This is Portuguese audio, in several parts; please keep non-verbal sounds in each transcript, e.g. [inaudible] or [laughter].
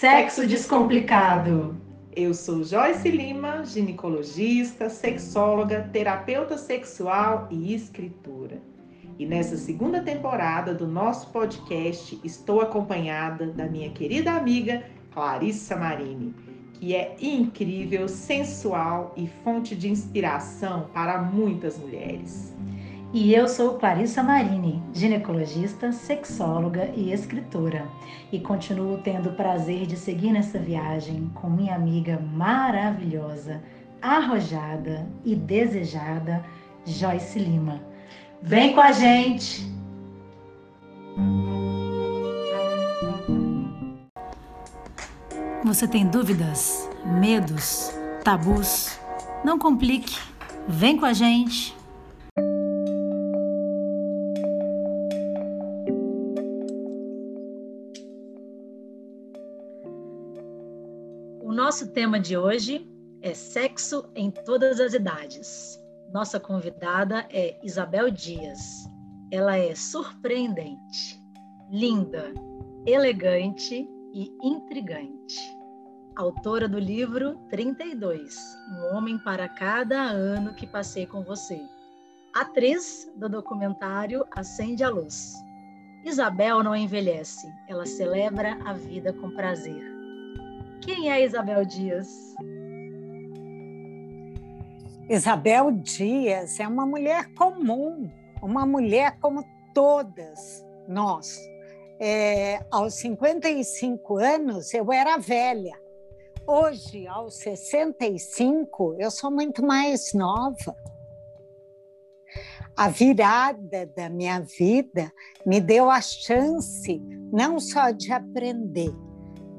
Sexo Descomplicado. Eu sou Joyce Lima, ginecologista, sexóloga, terapeuta sexual e escritora. E nessa segunda temporada do nosso podcast estou acompanhada da minha querida amiga Clarissa Marini, que é incrível, sensual e fonte de inspiração para muitas mulheres. E eu sou Clarissa Marini, ginecologista, sexóloga e escritora. E continuo tendo o prazer de seguir nessa viagem com minha amiga maravilhosa, arrojada e desejada, Joyce Lima. Vem com a gente! Você tem dúvidas, medos, tabus? Não complique. Vem com a gente. Nosso tema de hoje é sexo em todas as idades. Nossa convidada é Isabel Dias. Ela é surpreendente, linda, elegante e intrigante. Autora do livro 32, Um Homem para Cada Ano que Passei com Você. Atriz do documentário Acende a Luz. Isabel não envelhece, ela celebra a vida com prazer. Quem é Isabel Dias? Isabel Dias é uma mulher comum, uma mulher como todas nós. É, aos 55 anos, eu era velha. Hoje, aos 65, eu sou muito mais nova. A virada da minha vida me deu a chance não só de aprender,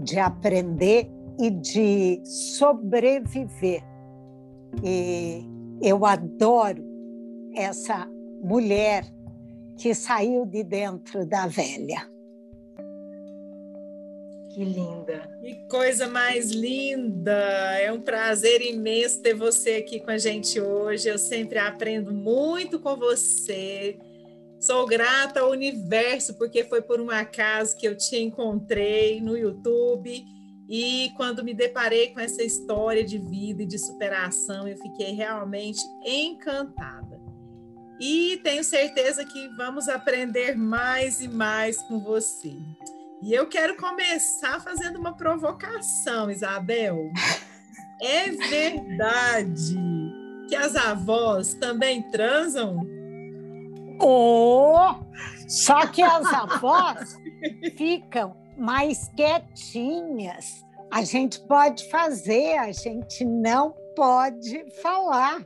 de aprender e de sobreviver. E eu adoro essa mulher que saiu de dentro da velha. Que linda. Que coisa mais linda! É um prazer imenso ter você aqui com a gente hoje. Eu sempre aprendo muito com você. Sou grata ao universo, porque foi por um acaso que eu te encontrei no YouTube. E quando me deparei com essa história de vida e de superação, eu fiquei realmente encantada. E tenho certeza que vamos aprender mais e mais com você. E eu quero começar fazendo uma provocação, Isabel. É verdade que as avós também transam? Oh, só que as [laughs] avós ficam mais quietinhas. A gente pode fazer, a gente não pode falar.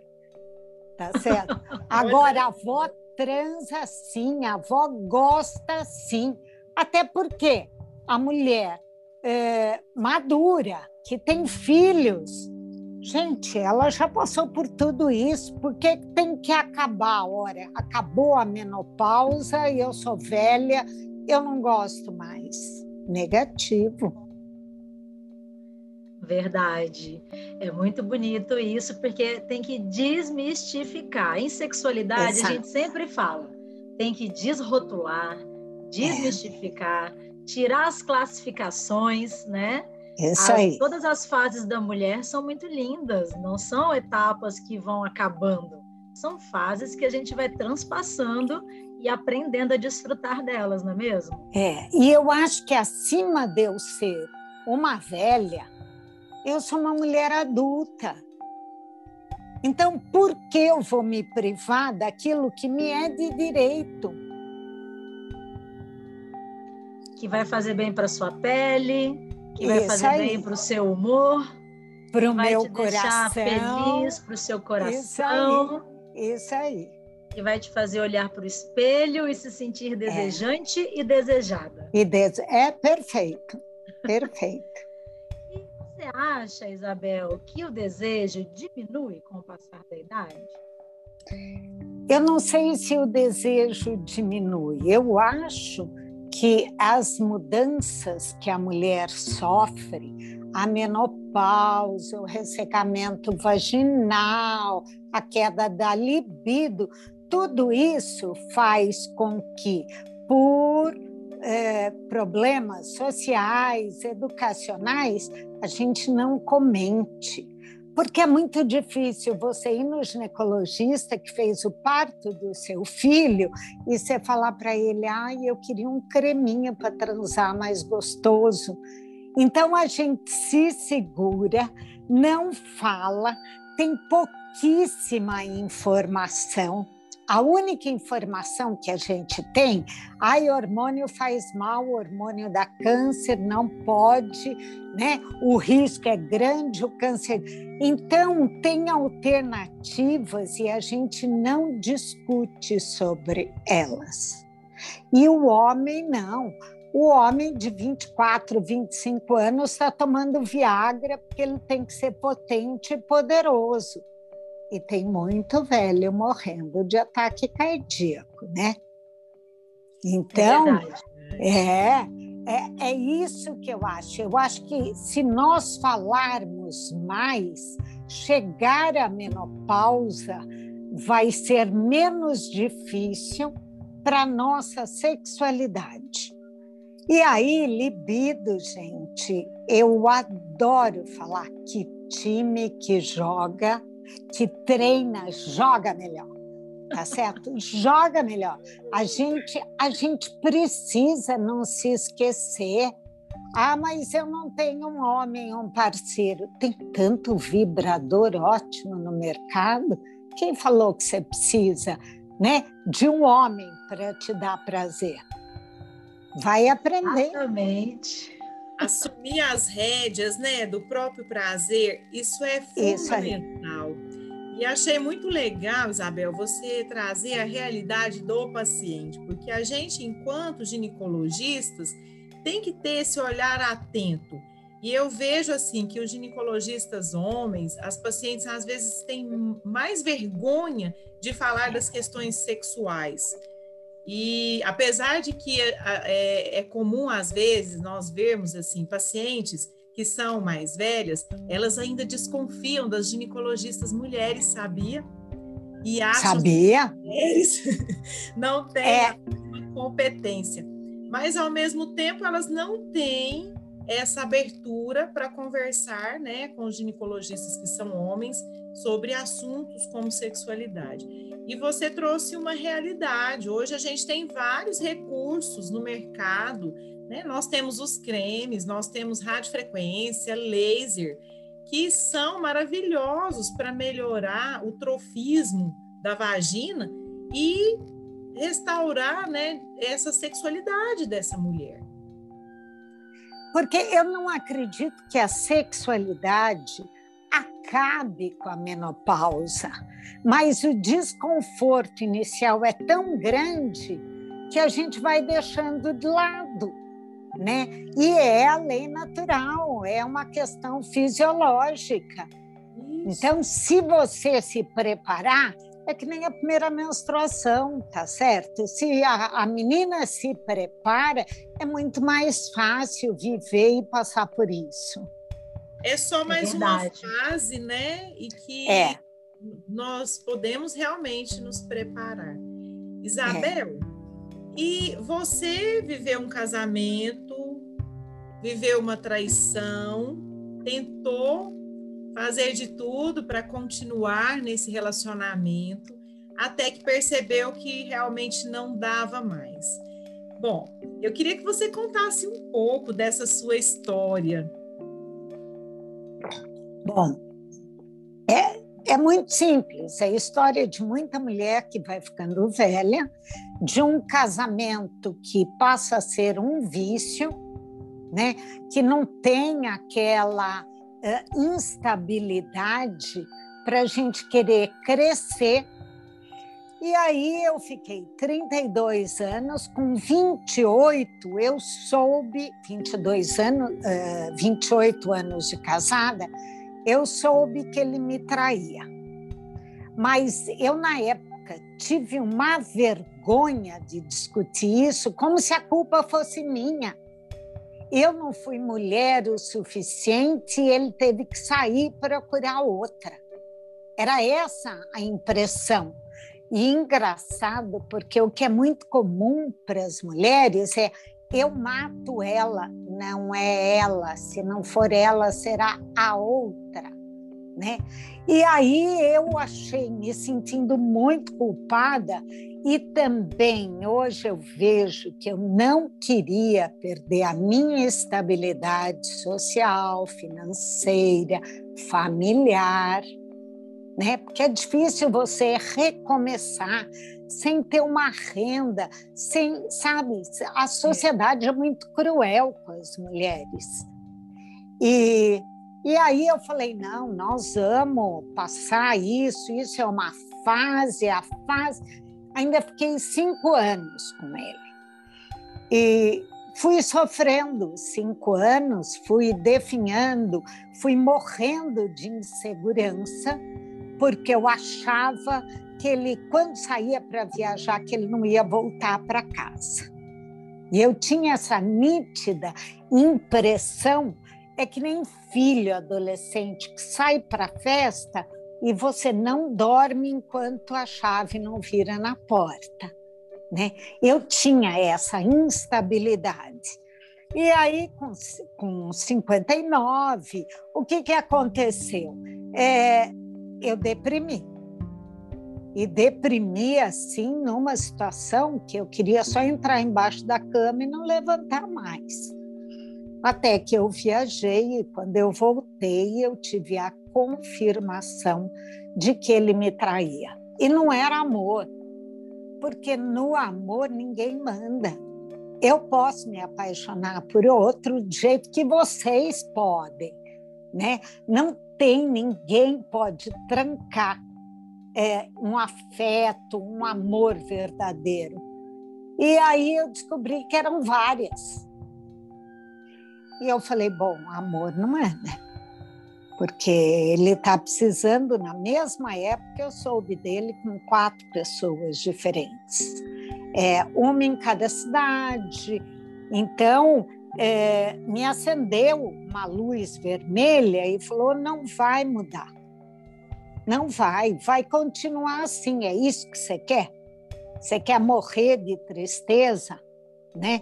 Tá certo? [laughs] Agora, a avó transa sim, a avó gosta sim. Até porque a mulher é, madura, que tem filhos, Gente, ela já passou por tudo isso, por que tem que acabar? Ora, acabou a menopausa e eu sou velha, eu não gosto mais. Negativo. Verdade. É muito bonito isso, porque tem que desmistificar. Em sexualidade, Exato. a gente sempre fala, tem que desrotular, desmistificar, é. tirar as classificações, né? Isso aí. Todas as fases da mulher são muito lindas, não são etapas que vão acabando, são fases que a gente vai transpassando e aprendendo a desfrutar delas, não é mesmo? É, e eu acho que acima de eu ser uma velha, eu sou uma mulher adulta. Então, por que eu vou me privar daquilo que me é de direito? Que vai fazer bem para sua pele, que vai fazer aí. bem para o seu humor, para o meu coração, feliz para o seu coração. Isso aí. Isso aí. Que vai te fazer olhar para o espelho e se sentir é. desejante é. e desejada. E dese... É perfeito, perfeito. e você acha, Isabel, que o desejo diminui com o passar da idade? Eu não sei se o desejo diminui. Eu acho que as mudanças que a mulher sofre, a menopausa, o ressecamento vaginal, a queda da libido, tudo isso faz com que, por é, problemas sociais, educacionais, a gente não comente. Porque é muito difícil você ir no ginecologista que fez o parto do seu filho e você falar para ele: ah, eu queria um creminho para transar mais gostoso. Então a gente se segura, não fala, tem pouquíssima informação a única informação que a gente tem, ai, hormônio faz mal, hormônio dá câncer, não pode, né? O risco é grande, o câncer. Então, tem alternativas e a gente não discute sobre elas. E o homem não. O homem de 24, 25 anos está tomando Viagra porque ele tem que ser potente e poderoso e tem muito velho morrendo de ataque cardíaco, né? Então, é, é, é, isso que eu acho. Eu acho que se nós falarmos mais, chegar à menopausa vai ser menos difícil para a nossa sexualidade. E aí, libido, gente, eu adoro falar que time que joga que treina, joga melhor. Tá certo? joga melhor. A gente, a gente precisa não se esquecer. Ah, mas eu não tenho um homem, um parceiro. Tem tanto vibrador ótimo no mercado. Quem falou que você precisa, né, de um homem para te dar prazer? Vai aprender. Exatamente assumir as rédeas, né, do próprio prazer, isso é fundamental. Isso e achei muito legal, Isabel, você trazer a realidade do paciente, porque a gente, enquanto ginecologistas, tem que ter esse olhar atento. E eu vejo assim que os ginecologistas homens, as pacientes às vezes têm mais vergonha de falar das questões sexuais. E apesar de que é, é, é, comum às vezes nós vermos assim pacientes que são mais velhas, elas ainda desconfiam das ginecologistas mulheres, sabia? E acham sabia? que mulheres [laughs] não têm é. competência. Mas ao mesmo tempo elas não têm essa abertura para conversar, né, com os ginecologistas que são homens sobre assuntos como sexualidade. E você trouxe uma realidade. Hoje a gente tem vários recursos no mercado. Né? Nós temos os cremes, nós temos radiofrequência, laser, que são maravilhosos para melhorar o trofismo da vagina e restaurar né, essa sexualidade dessa mulher. Porque eu não acredito que a sexualidade acabe com a menopausa, mas o desconforto inicial é tão grande que a gente vai deixando de lado, né? E é a lei natural, é uma questão fisiológica. Isso. Então, se você se preparar, é que nem a primeira menstruação, tá certo? Se a, a menina se prepara, é muito mais fácil viver e passar por isso. É só é mais é uma fase, né? E que é. nós podemos realmente nos preparar. Isabel, é. e você viveu um casamento, viveu uma traição, tentou fazer de tudo para continuar nesse relacionamento, até que percebeu que realmente não dava mais. Bom, eu queria que você contasse um pouco dessa sua história Bom, é, é muito simples. É a história de muita mulher que vai ficando velha, de um casamento que passa a ser um vício, né? que não tem aquela uh, instabilidade para a gente querer crescer. E aí eu fiquei 32 anos, com 28 eu soube, 22 anos, uh, 28 anos de casada, eu soube que ele me traía. Mas eu, na época, tive uma vergonha de discutir isso, como se a culpa fosse minha. Eu não fui mulher o suficiente e ele teve que sair procurar outra. Era essa a impressão. E engraçado, porque o que é muito comum para as mulheres é eu mato ela, não é ela, se não for ela, será a outra. Né? E aí eu achei me sentindo muito culpada e também hoje eu vejo que eu não queria perder a minha estabilidade social, financeira, familiar, né? Porque é difícil você recomeçar sem ter uma renda, sem, sabe, a sociedade é muito cruel com as mulheres. E e aí eu falei: não, nós vamos passar isso, isso é uma fase, a fase. Ainda fiquei cinco anos com ele. E fui sofrendo cinco anos, fui definhando, fui morrendo de insegurança, porque eu achava que ele, quando saía para viajar, que ele não ia voltar para casa. E eu tinha essa nítida impressão é que nem filho adolescente que sai para a festa e você não dorme enquanto a chave não vira na porta. Né? Eu tinha essa instabilidade. E aí, com, com 59, o que, que aconteceu? É, eu deprimi. E deprimi assim numa situação que eu queria só entrar embaixo da cama e não levantar mais. Até que eu viajei e quando eu voltei, eu tive a confirmação de que ele me traía. E não era amor, porque no amor ninguém manda. Eu posso me apaixonar por outro do jeito que vocês podem, né? Não tem ninguém pode trancar é, um afeto, um amor verdadeiro. E aí eu descobri que eram várias. E eu falei, bom, amor não é, né? Porque ele está precisando, na mesma época, eu soube dele com quatro pessoas diferentes. É, uma em cada cidade. Então, é, me acendeu uma luz vermelha e falou: não vai mudar. Não vai, vai continuar assim. É isso que você quer? Você quer morrer de tristeza? Né?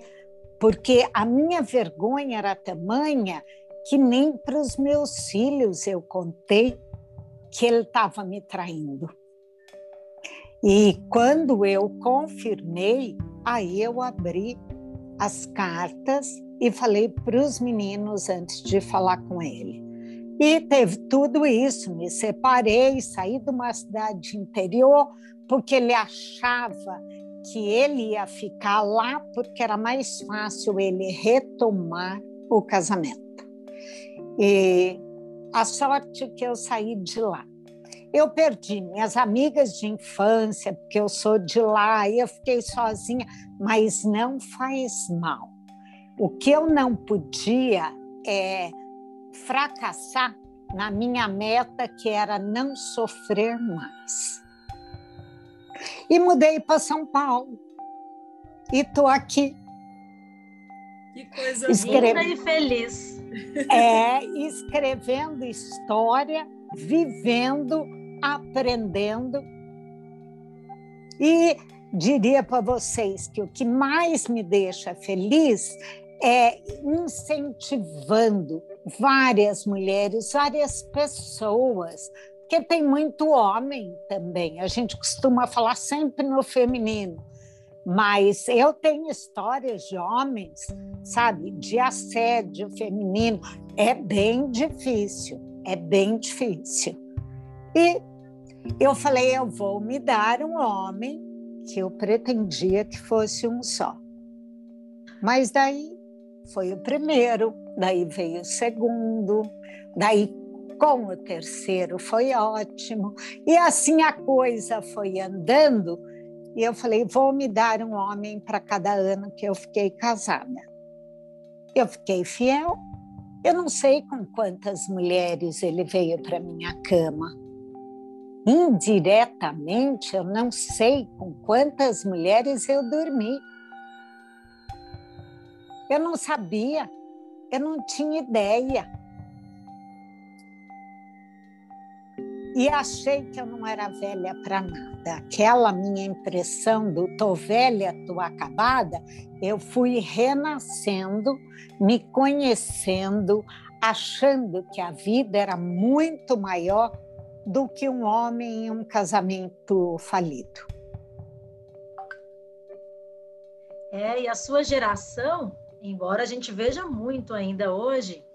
Porque a minha vergonha era tamanha que nem para os meus filhos eu contei que ele estava me traindo. E quando eu confirmei, aí eu abri as cartas e falei para os meninos antes de falar com ele. E teve tudo isso, me separei, saí de uma cidade interior, porque ele achava que ele ia ficar lá porque era mais fácil ele retomar o casamento. E a sorte que eu saí de lá. Eu perdi minhas amigas de infância, porque eu sou de lá, e eu fiquei sozinha, mas não faz mal. O que eu não podia é fracassar na minha meta, que era não sofrer mais. E mudei para São Paulo. E estou aqui. Que coisa Escreve... linda e feliz. É, escrevendo história, vivendo, aprendendo. E diria para vocês que o que mais me deixa feliz é incentivando várias mulheres, várias pessoas porque tem muito homem também. A gente costuma falar sempre no feminino, mas eu tenho histórias de homens, sabe, de assédio feminino. É bem difícil, é bem difícil. E eu falei, eu vou me dar um homem que eu pretendia que fosse um só. Mas daí foi o primeiro, daí veio o segundo, daí com o terceiro foi ótimo. E assim a coisa foi andando. E eu falei: vou me dar um homem para cada ano que eu fiquei casada. Eu fiquei fiel. Eu não sei com quantas mulheres ele veio para minha cama. Indiretamente, eu não sei com quantas mulheres eu dormi. Eu não sabia, eu não tinha ideia. E achei que eu não era velha para nada. Aquela minha impressão do tô velha, tô acabada, eu fui renascendo, me conhecendo, achando que a vida era muito maior do que um homem em um casamento falido. É, e a sua geração, embora a gente veja muito ainda hoje,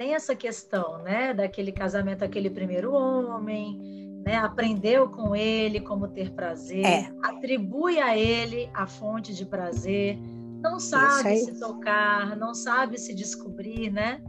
tem essa questão, né, daquele casamento, aquele primeiro homem, né, aprendeu com ele como ter prazer, é. atribui a ele a fonte de prazer, não sabe se tocar, não sabe se descobrir, né?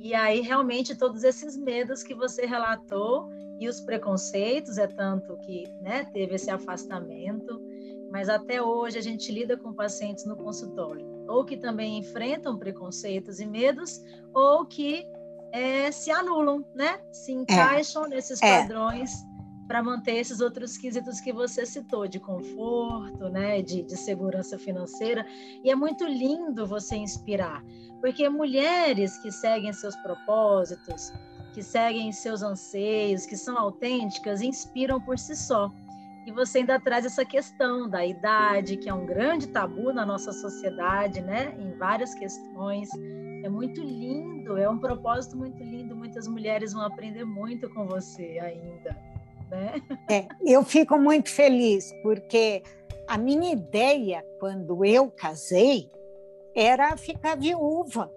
E aí realmente todos esses medos que você relatou e os preconceitos é tanto que, né, teve esse afastamento, mas até hoje a gente lida com pacientes no consultório ou que também enfrentam preconceitos e medos, ou que é, se anulam, né? Se é. encaixam é. nesses padrões é. para manter esses outros quesitos que você citou, de conforto, né? De, de segurança financeira. E é muito lindo você inspirar, porque mulheres que seguem seus propósitos, que seguem seus anseios, que são autênticas, inspiram por si só. E você ainda traz essa questão da idade, que é um grande tabu na nossa sociedade, né? Em várias questões. É muito lindo, é um propósito muito lindo. Muitas mulheres vão aprender muito com você ainda, né? É, eu fico muito feliz, porque a minha ideia, quando eu casei, era ficar viúva.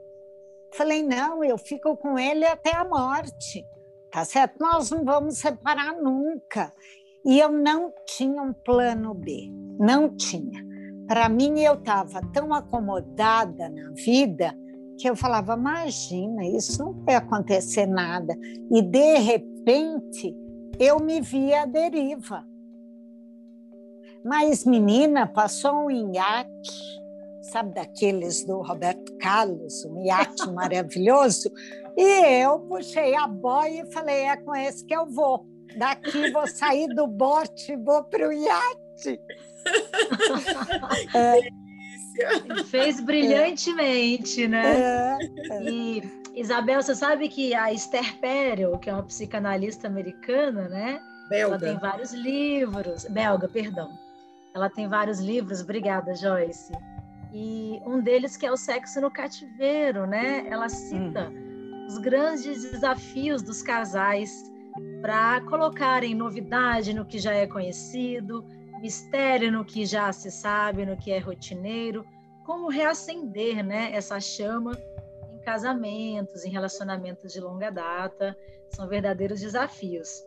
Falei, não, eu fico com ele até a morte, tá certo? Nós não vamos separar nunca. E eu não tinha um plano B, não tinha. Para mim, eu estava tão acomodada na vida que eu falava: imagina, isso não vai acontecer nada. E, de repente, eu me via à deriva. Mas, menina, passou um iate, sabe daqueles do Roberto Carlos, um iate [laughs] maravilhoso, e eu puxei a boia e falei: é com esse que eu vou. Daqui vou sair do bote, vou para o iate. [laughs] é. Fez brilhantemente, é. né? É. E Isabel, você sabe que a Esther Perel, que é uma psicanalista americana, né? Belga. Ela tem vários livros, belga, perdão. Ela tem vários livros, obrigada, Joyce. E um deles que é o sexo no cativeiro, né? Ela cita hum. os grandes desafios dos casais para colocarem novidade no que já é conhecido, mistério no que já se sabe, no que é rotineiro, como reacender né, essa chama em casamentos, em relacionamentos de longa data, são verdadeiros desafios.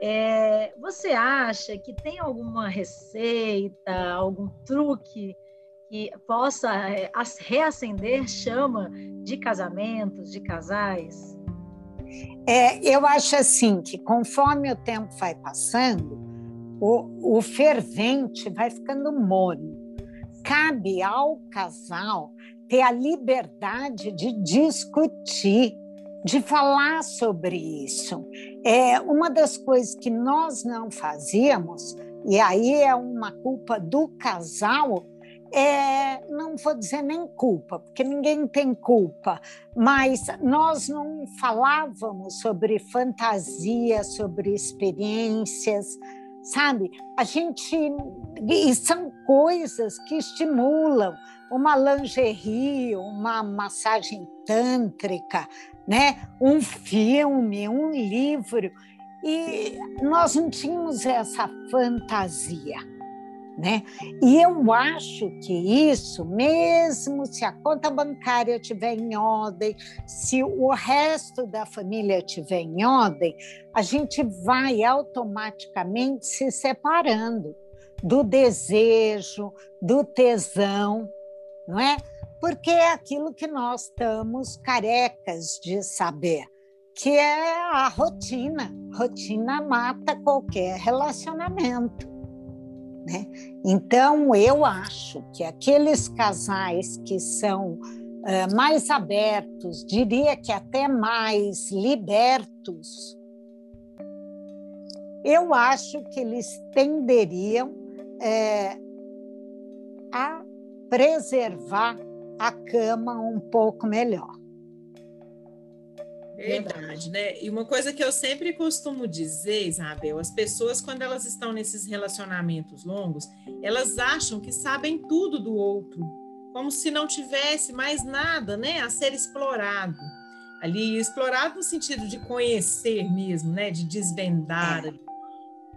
É, você acha que tem alguma receita, algum truque que possa é, reacender chama de casamentos, de casais? É, eu acho assim que conforme o tempo vai passando, o, o fervente vai ficando morno. Cabe ao casal ter a liberdade de discutir, de falar sobre isso. É uma das coisas que nós não fazíamos, e aí é uma culpa do casal, é, não vou dizer nem culpa, porque ninguém tem culpa, mas nós não falávamos sobre fantasia, sobre experiências, sabe? A gente. E são coisas que estimulam uma lingerie, uma massagem tântrica, né? um filme, um livro. E nós não tínhamos essa fantasia. Né? E eu acho que isso, mesmo se a conta bancária estiver em ordem, se o resto da família estiver em ordem, a gente vai automaticamente se separando do desejo, do tesão, não é? Porque é aquilo que nós estamos carecas de saber, que é a rotina. Rotina mata qualquer relacionamento. Né? Então, eu acho que aqueles casais que são uh, mais abertos, diria que até mais libertos, eu acho que eles tenderiam a preservar a cama um pouco melhor. Verdade, né? E uma coisa que eu sempre costumo dizer, Isabel, as pessoas, quando elas estão nesses relacionamentos longos, elas acham que sabem tudo do outro, como se não tivesse mais nada, né, a ser explorado. Ali, explorado no sentido de conhecer mesmo, né, de desvendar. É.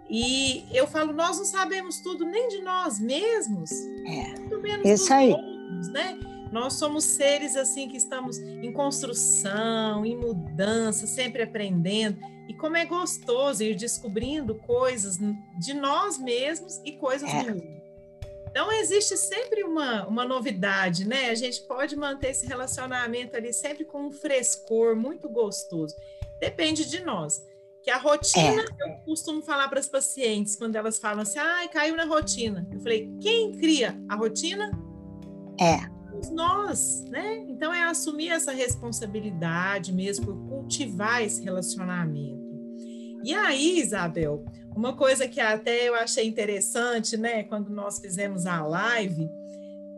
E eu falo, nós não sabemos tudo nem de nós mesmos, é. muito menos Isso dos aí. outros, né? Nós somos seres assim que estamos em construção, em mudança, sempre aprendendo. E como é gostoso ir descobrindo coisas de nós mesmos e coisas é. do mundo. Então existe sempre uma, uma novidade, né? A gente pode manter esse relacionamento ali sempre com um frescor muito gostoso. Depende de nós. Que a rotina, é. eu costumo falar para as pacientes quando elas falam assim, ah, caiu na rotina. Eu falei, quem cria a rotina? É somos nós, né? Então é assumir essa responsabilidade mesmo por cultivar esse relacionamento. E aí, Isabel, uma coisa que até eu achei interessante, né, quando nós fizemos a live,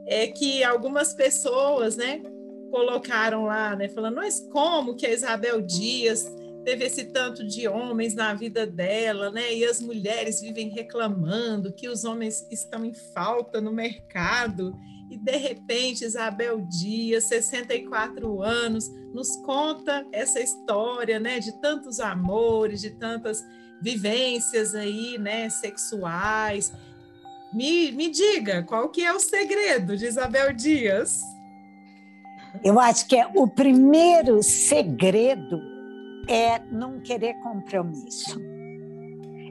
é que algumas pessoas, né, colocaram lá, né, falando, mas como que a Isabel Dias teve esse tanto de homens na vida dela, né? E as mulheres vivem reclamando que os homens estão em falta no mercado e de repente Isabel Dias, 64 anos, nos conta essa história, né, de tantos amores, de tantas vivências aí, né, sexuais. Me, me diga, qual que é o segredo de Isabel Dias? Eu acho que é o primeiro segredo é não querer compromisso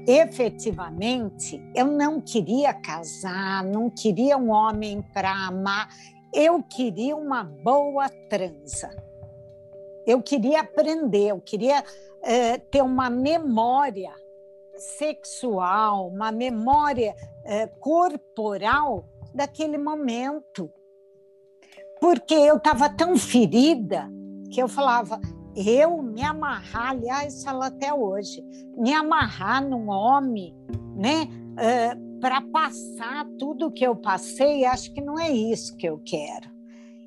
efetivamente, eu não queria casar, não queria um homem para amar, eu queria uma boa transa. Eu queria aprender, eu queria é, ter uma memória sexual, uma memória é, corporal daquele momento. Porque eu estava tão ferida que eu falava, eu me amarrar, aliás, falo até hoje, me amarrar num homem, né, uh, para passar tudo que eu passei, acho que não é isso que eu quero.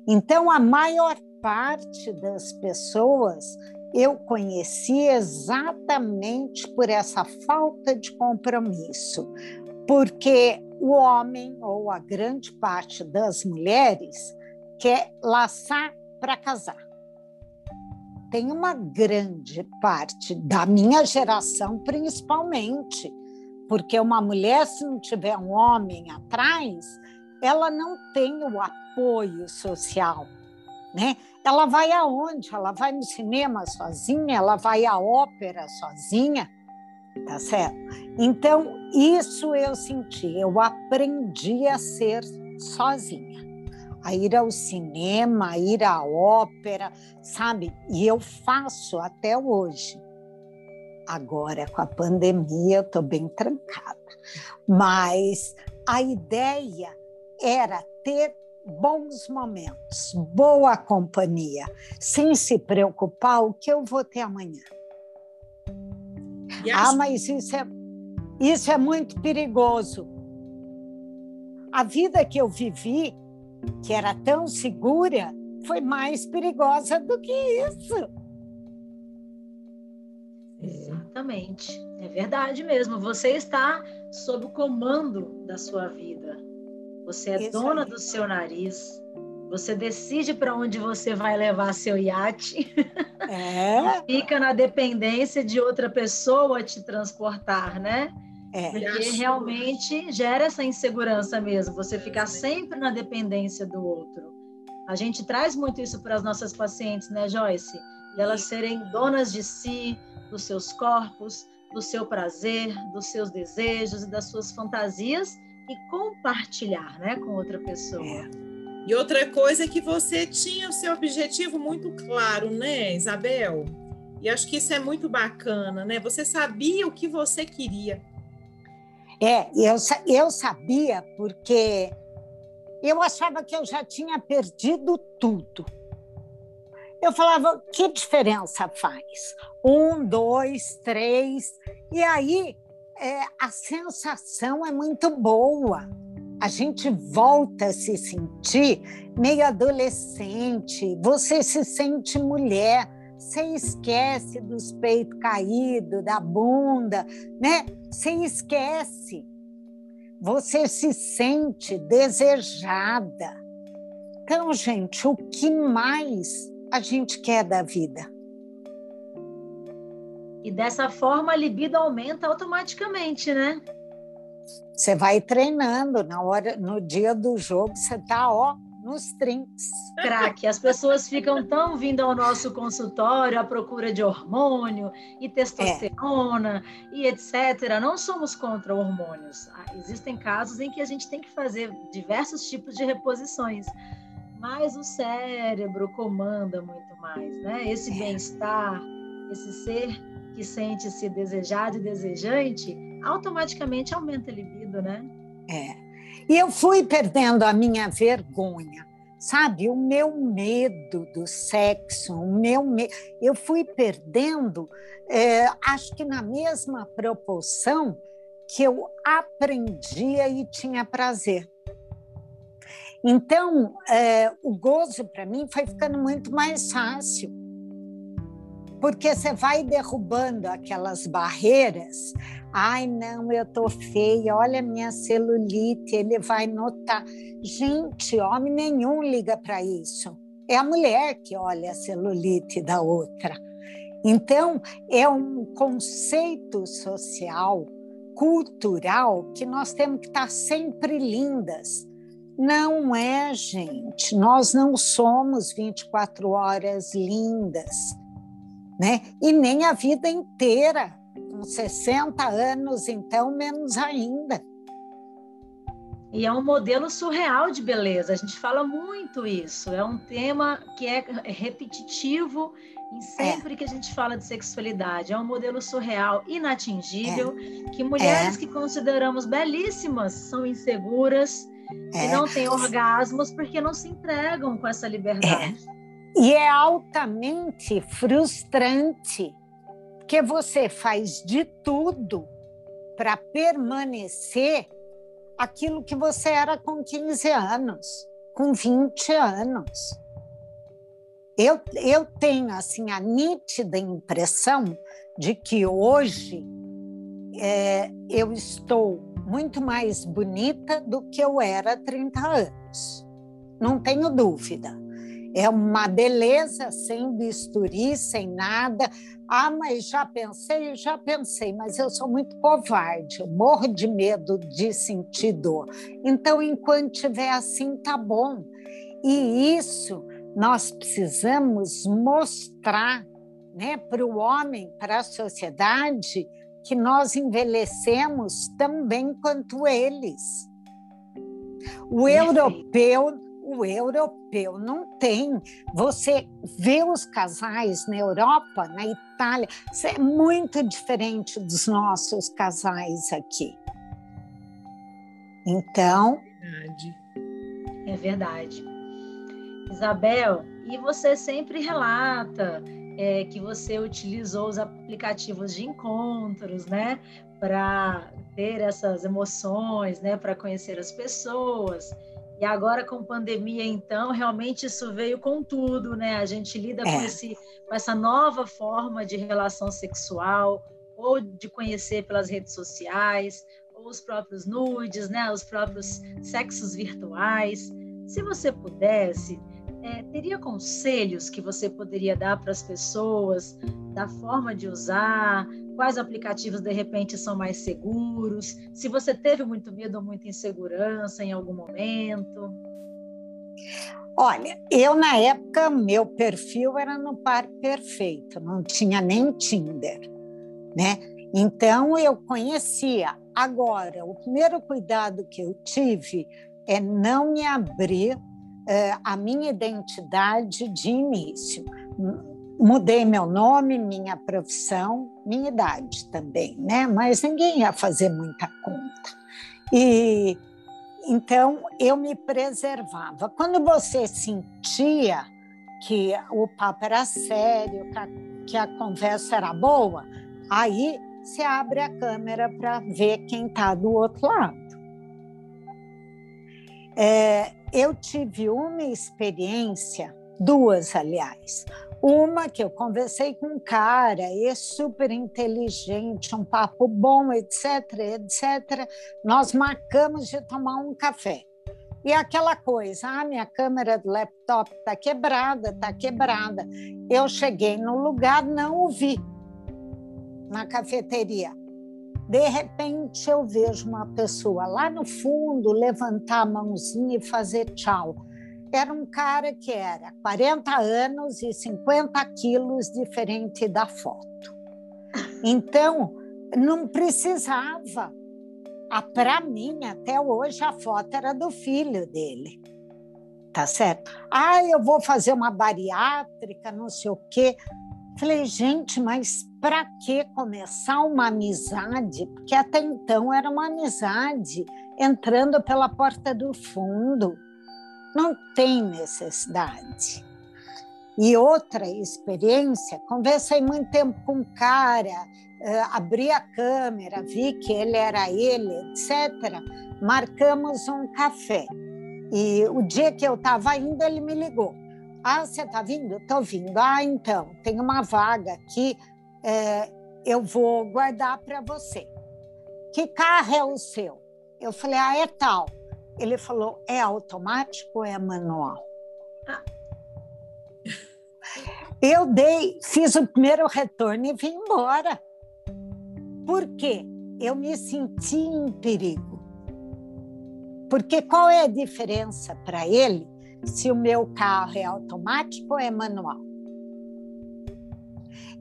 Então, a maior parte das pessoas eu conheci exatamente por essa falta de compromisso, porque o homem, ou a grande parte das mulheres, quer laçar para casar tem uma grande parte da minha geração, principalmente, porque uma mulher, se não tiver um homem atrás, ela não tem o apoio social, né? Ela vai aonde? Ela vai no cinema sozinha, ela vai à ópera sozinha, tá certo? Então, isso eu senti, eu aprendi a ser sozinha a ir ao cinema, a ir à ópera, sabe? E eu faço até hoje. Agora, com a pandemia, eu estou bem trancada. Mas a ideia era ter bons momentos, boa companhia, sem se preocupar o que eu vou ter amanhã. Ah, mas isso é, isso é muito perigoso. A vida que eu vivi que era tão segura, foi mais perigosa do que isso. Exatamente. É verdade mesmo. Você está sob o comando da sua vida. Você é isso dona aí. do seu nariz. Você decide para onde você vai levar seu iate. É. [laughs] fica na dependência de outra pessoa te transportar, né? É. Porque realmente gera essa insegurança mesmo, você ficar sempre na dependência do outro. A gente traz muito isso para as nossas pacientes, né, Joyce? De elas serem donas de si, dos seus corpos, do seu prazer, dos seus desejos e das suas fantasias e compartilhar, né, com outra pessoa. É. E outra coisa é que você tinha o seu objetivo muito claro, né, Isabel? E acho que isso é muito bacana, né? Você sabia o que você queria. É, eu, eu sabia porque eu achava que eu já tinha perdido tudo. Eu falava, que diferença faz? Um, dois, três. E aí é, a sensação é muito boa. A gente volta a se sentir meio adolescente, você se sente mulher, Você esquece dos peitos caídos, da bunda, né? Você esquece. Você se sente desejada. Então, gente, o que mais a gente quer da vida? E dessa forma a libido aumenta automaticamente, né? Você vai treinando na hora, no dia do jogo, você tá ó nos trinks. Craque, as pessoas ficam tão vindo ao nosso consultório à procura de hormônio e testosterona é. e etc. Não somos contra hormônios. Ah, existem casos em que a gente tem que fazer diversos tipos de reposições, mas o cérebro comanda muito mais, né? Esse é. bem-estar, esse ser que sente-se desejado e desejante, automaticamente aumenta a libido, né? É. E eu fui perdendo a minha vergonha, sabe? O meu medo do sexo, o meu. Eu fui perdendo, é, acho que na mesma proporção que eu aprendia e tinha prazer. Então, é, o gozo para mim foi ficando muito mais fácil, porque você vai derrubando aquelas barreiras Ai, não, eu tô feia, olha minha celulite, ele vai notar. Gente, homem nenhum liga para isso. É a mulher que olha a celulite da outra. Então, é um conceito social, cultural, que nós temos que estar sempre lindas. Não é, gente. Nós não somos 24 horas lindas, né? E nem a vida inteira com 60 anos, então, menos ainda. E é um modelo surreal de beleza. A gente fala muito isso. É um tema que é repetitivo em sempre é. que a gente fala de sexualidade. É um modelo surreal, inatingível, é. que mulheres é. que consideramos belíssimas são inseguras e é. não têm orgasmos porque não se entregam com essa liberdade. E é altamente frustrante porque você faz de tudo para permanecer aquilo que você era com 15 anos, com 20 anos. Eu, eu tenho assim a nítida impressão de que hoje é, eu estou muito mais bonita do que eu era há 30 anos. Não tenho dúvida. É uma beleza sem bisturi, sem nada. Ah, mas já pensei, já pensei, mas eu sou muito covarde, eu morro de medo de sentir dor. Então, enquanto estiver assim, tá bom. E isso nós precisamos mostrar né, para o homem, para a sociedade, que nós envelhecemos tão bem quanto eles. O europeu o europeu não tem. Você vê os casais na Europa, na Itália, isso é muito diferente dos nossos casais aqui. Então. Verdade. É verdade. Isabel, e você sempre relata é, que você utilizou os aplicativos de encontros, né, para ter essas emoções, né, para conhecer as pessoas. E agora com pandemia, então, realmente isso veio com tudo, né? A gente lida é. com, esse, com essa nova forma de relação sexual, ou de conhecer pelas redes sociais, ou os próprios nudes, né? Os próprios sexos virtuais. Se você pudesse, é, teria conselhos que você poderia dar para as pessoas da forma de usar, quais aplicativos de repente são mais seguros, se você teve muito medo ou muita insegurança em algum momento. Olha, eu na época meu perfil era no par perfeito, não tinha nem Tinder, né? Então eu conhecia. Agora, o primeiro cuidado que eu tive é não me abrir uh, a minha identidade de início mudei meu nome, minha profissão, minha idade também, né? Mas ninguém ia fazer muita conta. E então eu me preservava. Quando você sentia que o papo era sério, que a, que a conversa era boa, aí você abre a câmera para ver quem está do outro lado. É, eu tive uma experiência, duas, aliás. Uma que eu conversei com um cara, é super inteligente, um papo bom, etc, etc. Nós marcamos de tomar um café. E aquela coisa, ah, minha câmera do laptop está quebrada, está quebrada. Eu cheguei no lugar, não o vi na cafeteria. De repente eu vejo uma pessoa lá no fundo levantar a mãozinha e fazer tchau. Era um cara que era 40 anos e 50 quilos diferente da foto. Então, não precisava Para mim, até hoje, a foto era do filho dele. Tá certo? Ah, eu vou fazer uma bariátrica, não sei o quê. Falei, gente, mas para que começar uma amizade? Porque até então era uma amizade entrando pela porta do fundo. Não tem necessidade. E outra experiência, conversei muito tempo com um cara, uh, abri a câmera, vi que ele era ele, etc. Marcamos um café. E o dia que eu estava indo, ele me ligou. Ah, você está vindo? Estou vindo. Ah, então, tem uma vaga aqui, é, eu vou guardar para você. Que carro é o seu? Eu falei, ah, é tal. Ele falou, é automático ou é manual? Ah. Eu dei, fiz o primeiro retorno e vim embora. Por quê? Eu me senti em perigo. Porque qual é a diferença para ele se o meu carro é automático ou é manual?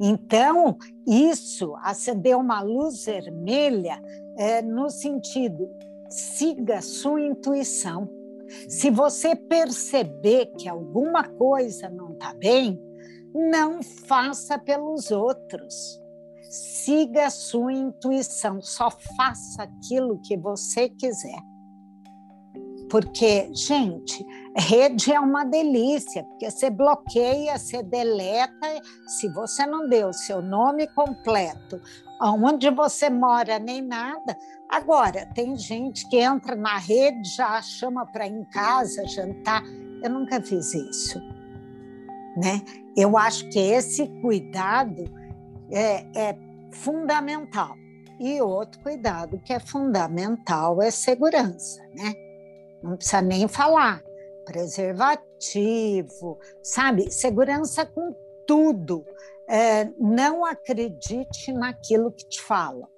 Então, isso acendeu uma luz vermelha é, no sentido: siga sua intuição. Se você perceber que alguma coisa não está bem, não faça pelos outros siga sua intuição, só faça aquilo que você quiser. Porque, gente, rede é uma delícia, porque você bloqueia, você deleta, se você não deu seu nome completo, aonde você mora, nem nada. Agora, tem gente que entra na rede, já chama para em casa, jantar. Eu nunca fiz isso. Né? Eu acho que esse cuidado é, é fundamental. E outro cuidado que é fundamental é segurança, né? Não precisa nem falar. Preservativo, sabe? Segurança com tudo. É, não acredite naquilo que te falam.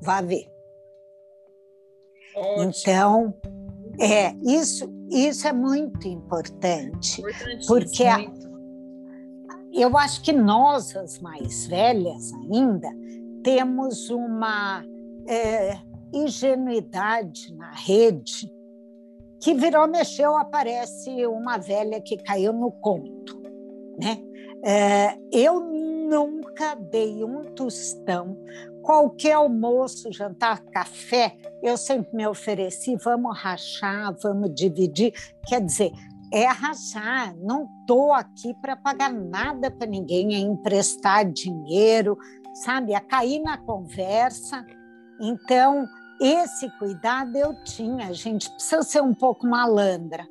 Vá ver. Ótimo. Então, é, isso, isso é muito importante. Porque a, eu acho que nós, as mais velhas ainda, temos uma é, ingenuidade na rede que virou, mexeu, aparece uma velha que caiu no conto. Né? É, eu nunca dei um tostão. Qualquer almoço, jantar, café, eu sempre me ofereci, vamos rachar, vamos dividir. Quer dizer, é arrasar. Não estou aqui para pagar nada para ninguém, é emprestar dinheiro, sabe? É cair na conversa. Então, esse cuidado eu tinha. A gente precisa ser um pouco malandra.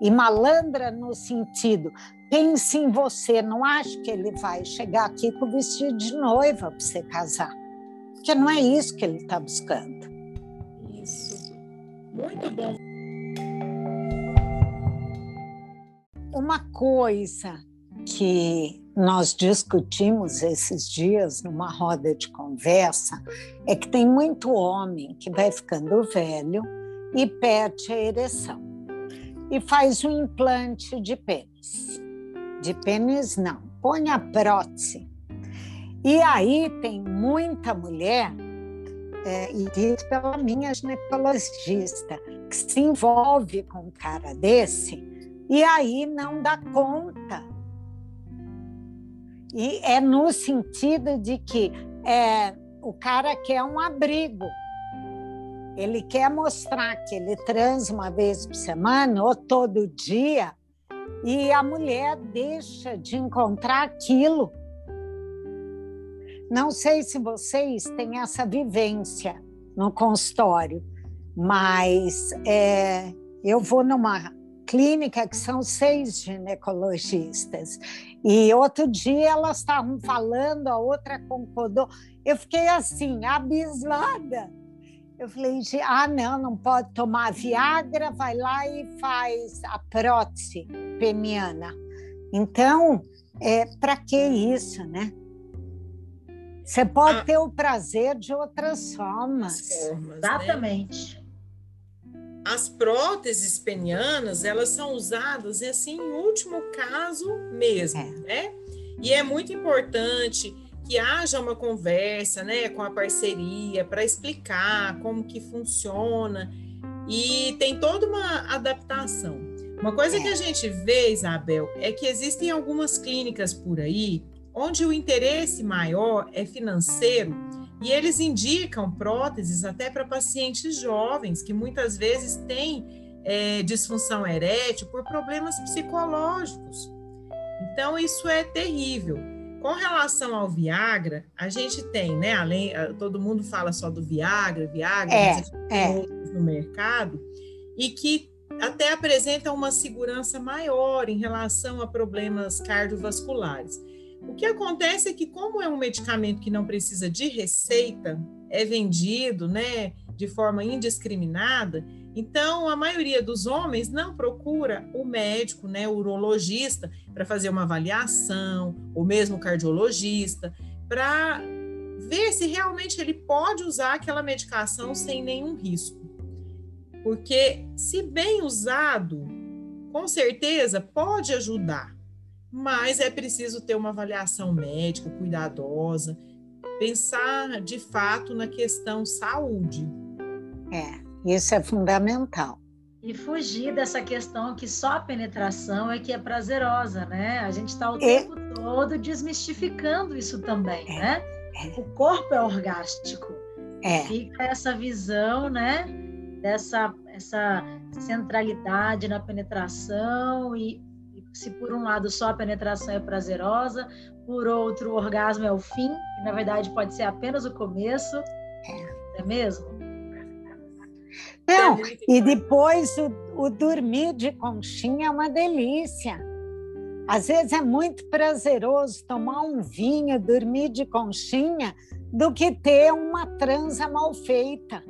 E malandra no sentido, pense em você, não acho que ele vai chegar aqui com o vestido de noiva para você casar. Porque não é isso que ele está buscando. Isso. Muito bom. Uma coisa que nós discutimos esses dias numa roda de conversa é que tem muito homem que vai ficando velho e perde a ereção e faz um implante de pênis. De pênis, não, põe a prótese. E aí tem muita mulher, é, e dito pela minha ginecologista, que se envolve com um cara desse e aí não dá conta. E é no sentido de que é, o cara quer um abrigo. Ele quer mostrar que ele transa uma vez por semana ou todo dia, e a mulher deixa de encontrar aquilo. Não sei se vocês têm essa vivência no consultório, mas é, eu vou numa clínica que são seis ginecologistas. E outro dia elas estavam falando, a outra concordou. Eu fiquei assim, abismada. Eu falei, ah, não, não pode tomar Viagra, vai lá e faz a prótese peniana. Então, é, para que isso, né? Você pode ah, ter o prazer de outras formas. formas né? Exatamente. Né? As próteses penianas, elas são usadas assim em último caso mesmo, é. né? E é muito importante que haja uma conversa, né, com a parceria para explicar como que funciona e tem toda uma adaptação. Uma coisa é. que a gente vê, Isabel, é que existem algumas clínicas por aí onde o interesse maior é financeiro e eles indicam próteses até para pacientes jovens que muitas vezes têm é, disfunção erétil por problemas psicológicos. Então, isso é terrível. Com relação ao Viagra, a gente tem, né? Além, todo mundo fala só do Viagra, Viagra, é, é. no mercado, e que até apresenta uma segurança maior em relação a problemas cardiovasculares. O que acontece é que, como é um medicamento que não precisa de receita, é vendido né, de forma indiscriminada, então a maioria dos homens não procura o médico, né, o urologista, para fazer uma avaliação, ou mesmo o cardiologista, para ver se realmente ele pode usar aquela medicação sem nenhum risco. Porque, se bem usado, com certeza pode ajudar, mas é preciso ter uma avaliação médica cuidadosa, pensar de fato na questão saúde. É, isso é fundamental. E fugir dessa questão que só a penetração é que é prazerosa, né? A gente está o é. tempo todo desmistificando isso também, é. né? É. O corpo é orgástico. É. Fica essa visão, né? Dessa essa centralidade na penetração e se por um lado só a penetração é prazerosa, por outro o orgasmo é o fim, e na verdade pode ser apenas o começo, é, é mesmo? Não, e depois o, o dormir de conchinha é uma delícia. Às vezes é muito prazeroso tomar um vinho, dormir de conchinha, do que ter uma transa mal feita,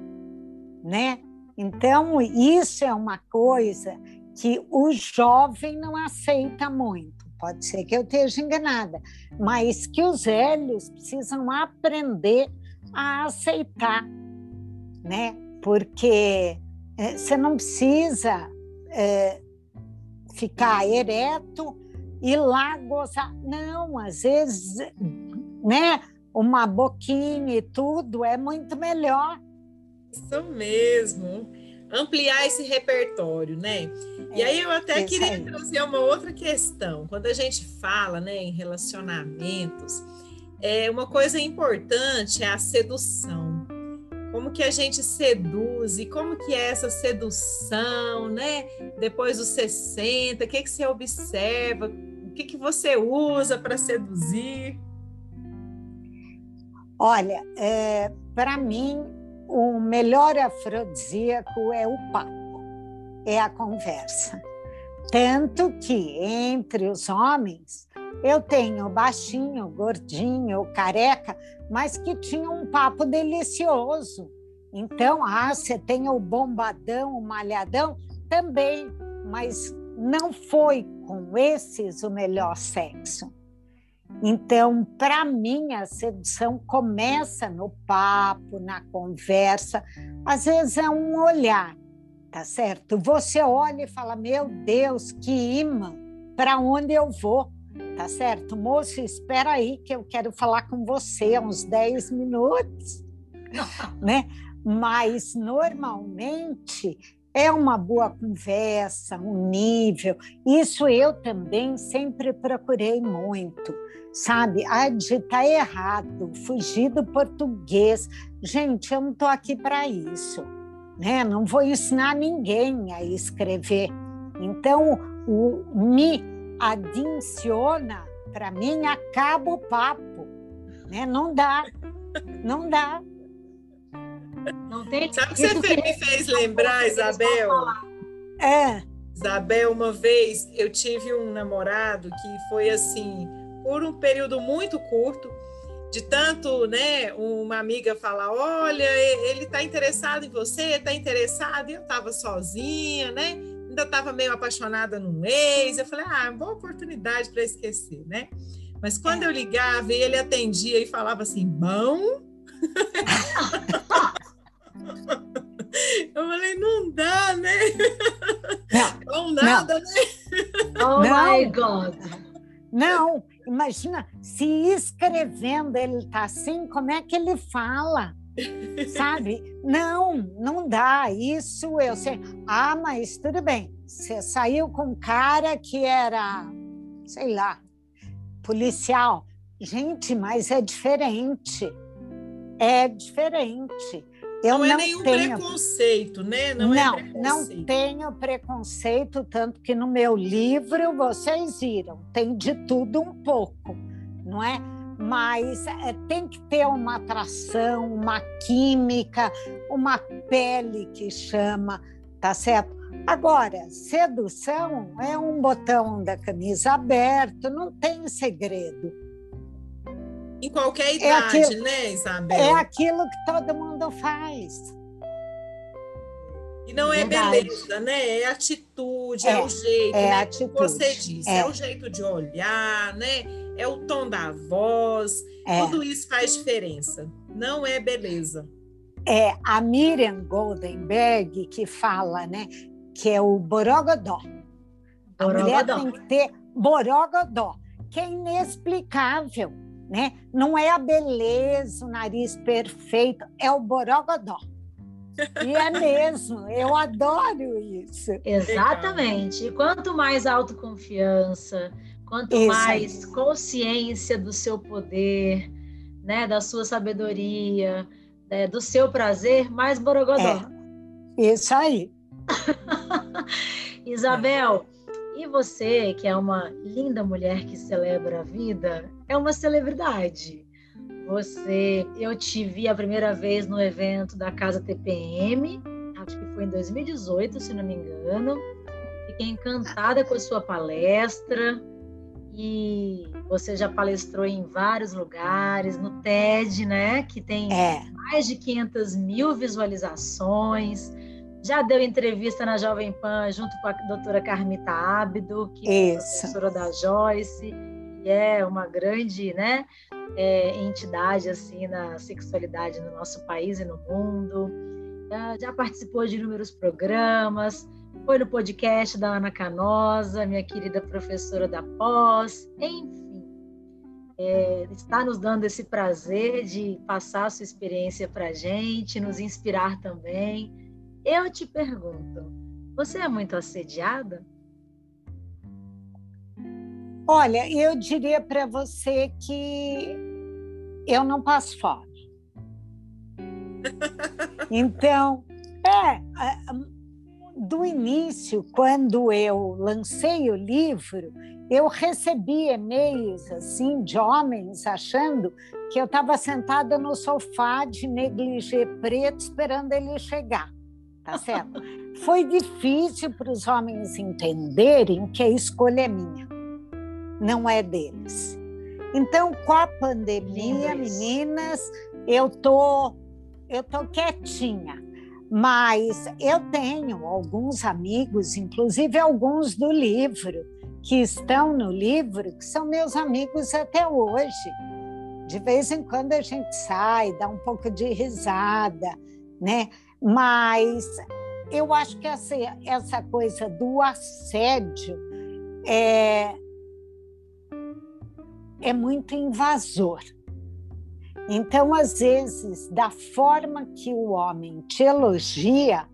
né? Então, isso é uma coisa que o jovem não aceita muito. Pode ser que eu esteja enganada, mas que os velhos precisam aprender a aceitar, né? Porque é, você não precisa é, ficar ereto e lá gozar. Não, às vezes, né? Uma boquinha e tudo é muito melhor. Isso mesmo ampliar esse repertório, né? É, e aí eu até queria aí. trazer uma outra questão. Quando a gente fala, né, em relacionamentos, é uma coisa importante é a sedução. Como que a gente seduz e como que é essa sedução, né? Depois dos 60, o que que você observa? O que que você usa para seduzir? Olha, é, para mim o melhor afrodisíaco é o papo, é a conversa. Tanto que entre os homens eu tenho baixinho, gordinho, careca, mas que tinha um papo delicioso. Então, ah, você tem o bombadão, o malhadão, também, mas não foi com esses o melhor sexo. Então, para mim, a sedução começa no papo, na conversa, às vezes é um olhar, tá certo? Você olha e fala: Meu Deus, que imã, para onde eu vou? Tá certo? Moço, espera aí que eu quero falar com você uns 10 minutos, [laughs] né? Mas normalmente é uma boa conversa, um nível. Isso eu também sempre procurei muito sabe? Ah, digitar errado, fugir do português. Gente, eu não estou aqui para isso, né? Não vou ensinar ninguém a escrever. Então, o me adiciona, para mim, acaba o papo, né? Não dá, não dá. Não tem. Sabe o que você me fez lembrar, Isabel? É. Isabel, uma vez eu tive um namorado que foi assim, por um período muito curto, de tanto, né, uma amiga falar, olha, ele está interessado em você, está interessado, e eu estava sozinha, né, ainda estava meio apaixonada num ex, eu falei, ah, boa oportunidade para esquecer, né, mas quando é. eu ligava e ele atendia e falava assim, bom... [laughs] Eu falei, não dá, né? Não, não nada, não. né? Oh não. my God. Não, imagina, se escrevendo ele está assim, como é que ele fala? [laughs] Sabe? Não, não dá. Isso eu sei. Ah, mas tudo bem. Você saiu com um cara que era, sei lá, policial. Gente, mas é diferente. É diferente. Eu não, é nenhum tenho... preconceito, né? Não, é não, é não tenho preconceito, tanto que no meu livro vocês viram, tem de tudo um pouco, não é? Mas é, tem que ter uma atração, uma química, uma pele que chama, tá certo? Agora, sedução é um botão da camisa aberto, não tem segredo. Em qualquer é idade, é aquilo, né, Isabel? É aquilo que todo mundo faz. E não é Verdade. beleza, né? É atitude, é, é o jeito, é né? Atitude. Você disse, é. é. o jeito de olhar, né? É o tom da voz. É. Tudo isso faz diferença. Não é beleza. É a Miriam Goldenberg que fala, né? Que é o borogodó. A mulher tem que ter borogodó, que é inexplicável né? Não é a beleza, o nariz perfeito, é o borogodó. E é [laughs] mesmo, eu adoro isso. Exatamente. E quanto mais autoconfiança, quanto isso. mais consciência do seu poder, né, da sua sabedoria, né, do seu prazer, mais borogodó. É. Isso aí. [laughs] Isabel, e você, que é uma linda mulher que celebra a vida, é uma celebridade. Você, eu te vi a primeira vez no evento da Casa TPM, acho que foi em 2018, se não me engano. Fiquei encantada com a sua palestra e você já palestrou em vários lugares, no TED, né? Que tem é. mais de 500 mil visualizações já deu entrevista na Jovem Pan junto com a doutora Carmita Ábido, que é professora da Joyce, é uma grande né, é, entidade assim na sexualidade no nosso país e no mundo. Já, participou de inúmeros programas, foi no podcast da Ana Canosa, minha querida professora da pós, enfim. É, está nos dando esse prazer de passar a sua experiência para a gente, nos inspirar também. Eu te pergunto, você é muito assediada? Olha, eu diria para você que eu não passo fome. [laughs] Então, é, do início, quando eu lancei o livro, eu recebi e-mails assim de homens achando que eu estava sentada no sofá de negligê preto esperando ele chegar tá certo? [laughs] Foi difícil para os homens entenderem que a escolha é minha, não é deles. Então, com a pandemia, meninas, eu tô eu tô quietinha, mas eu tenho alguns amigos, inclusive alguns do livro, que estão no livro, que são meus amigos até hoje. De vez em quando a gente sai, dá um pouco de risada, né? Mas eu acho que essa, essa coisa do assédio é, é muito invasor. Então, às vezes, da forma que o homem te elogia,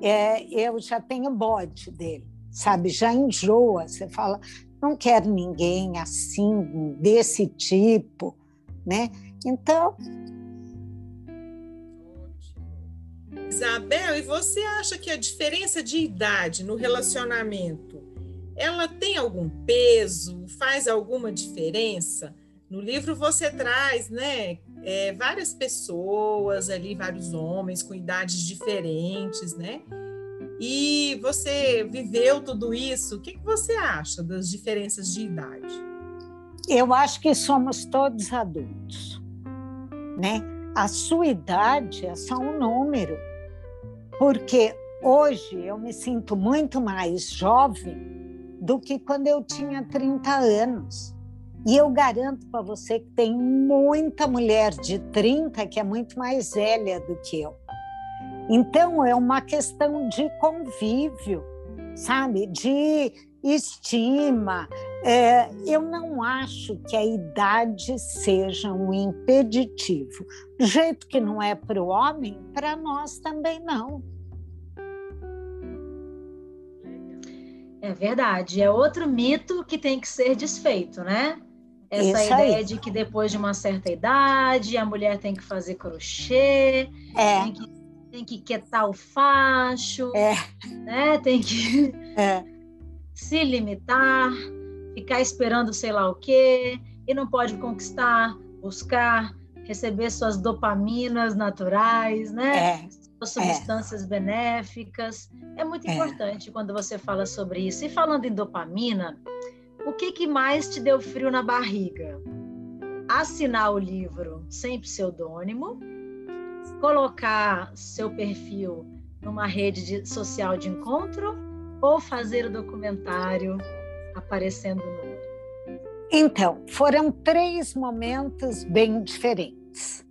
é, eu já tenho bode dele, sabe? Já enjoa. Você fala, não quero ninguém assim, desse tipo, né? Então, Isabel, e você acha que a diferença de idade no relacionamento, ela tem algum peso? Faz alguma diferença? No livro você traz, né, é, várias pessoas ali, vários homens com idades diferentes, né? E você viveu tudo isso, o que, que você acha das diferenças de idade? Eu acho que somos todos adultos, né? A sua idade é só um número, porque hoje eu me sinto muito mais jovem do que quando eu tinha 30 anos. E eu garanto para você que tem muita mulher de 30 que é muito mais velha do que eu. Então, é uma questão de convívio, sabe? De estima. É, eu não acho que a idade seja um impeditivo. Do jeito que não é para o homem, para nós também não. É verdade. É outro mito que tem que ser desfeito, né? Essa Isso ideia aí. de que depois de uma certa idade a mulher tem que fazer crochê, é. tem, que, tem que quietar o facho, é. né? tem que é. se limitar, ficar esperando sei lá o quê, e não pode conquistar, buscar, receber suas dopaminas naturais, né? É. É. substâncias benéficas. É muito é. importante quando você fala sobre isso. E falando em dopamina, o que, que mais te deu frio na barriga? Assinar o livro sem pseudônimo, colocar seu perfil numa rede de, social de encontro ou fazer o documentário aparecendo no. Então, foram três momentos bem diferentes,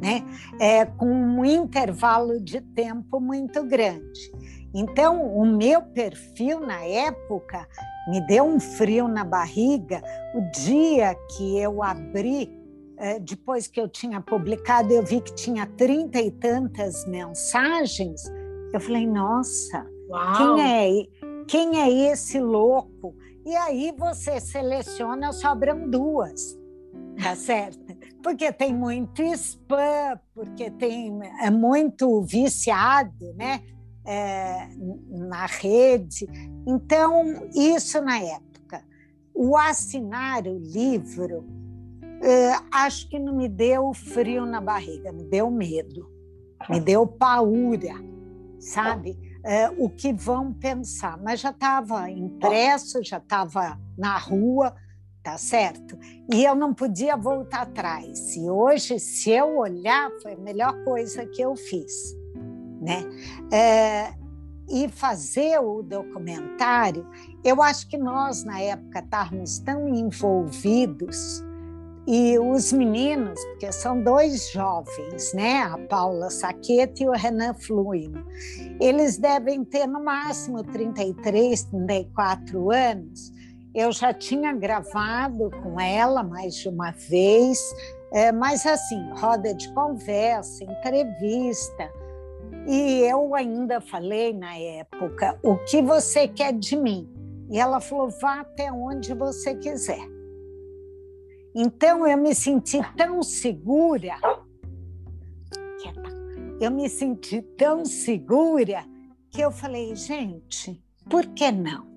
né? É, com um intervalo de tempo muito grande. Então, o meu perfil na época me deu um frio na barriga o dia que eu abri, é, depois que eu tinha publicado, eu vi que tinha trinta e tantas mensagens. Eu falei, nossa, quem é, quem é esse louco? E aí você seleciona, sobram duas, tá certo? Porque tem muito spam, porque tem é muito viciado, né? é, na rede. Então, isso na época. O assinar o livro, é, acho que não me deu frio na barriga, me deu medo, me deu paura, sabe? É, o que vão pensar. Mas já estava impresso, já estava na rua, tá certo? E eu não podia voltar atrás. E hoje, se eu olhar, foi a melhor coisa que eu fiz né? É, e fazer o documentário, eu acho que nós, na época, estávamos tão envolvidos, e os meninos, porque são dois jovens, né? A Paula Saquete e o Renan Fluino, eles devem ter no máximo 33, 34 anos. Eu já tinha gravado com ela mais de uma vez, é, mas assim, roda de conversa, entrevista, e eu ainda falei na época: o que você quer de mim? E ela falou: vá até onde você quiser. Então eu me senti tão segura. Eu me senti tão segura que eu falei: gente, por que não?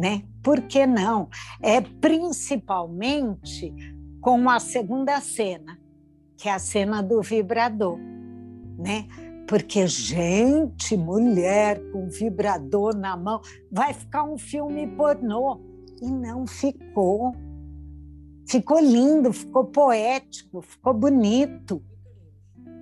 Né? Por que não? É principalmente com a segunda cena, que é a cena do vibrador né? Porque, gente, mulher com vibrador na mão, vai ficar um filme pornô. E não ficou. Ficou lindo, ficou poético, ficou bonito,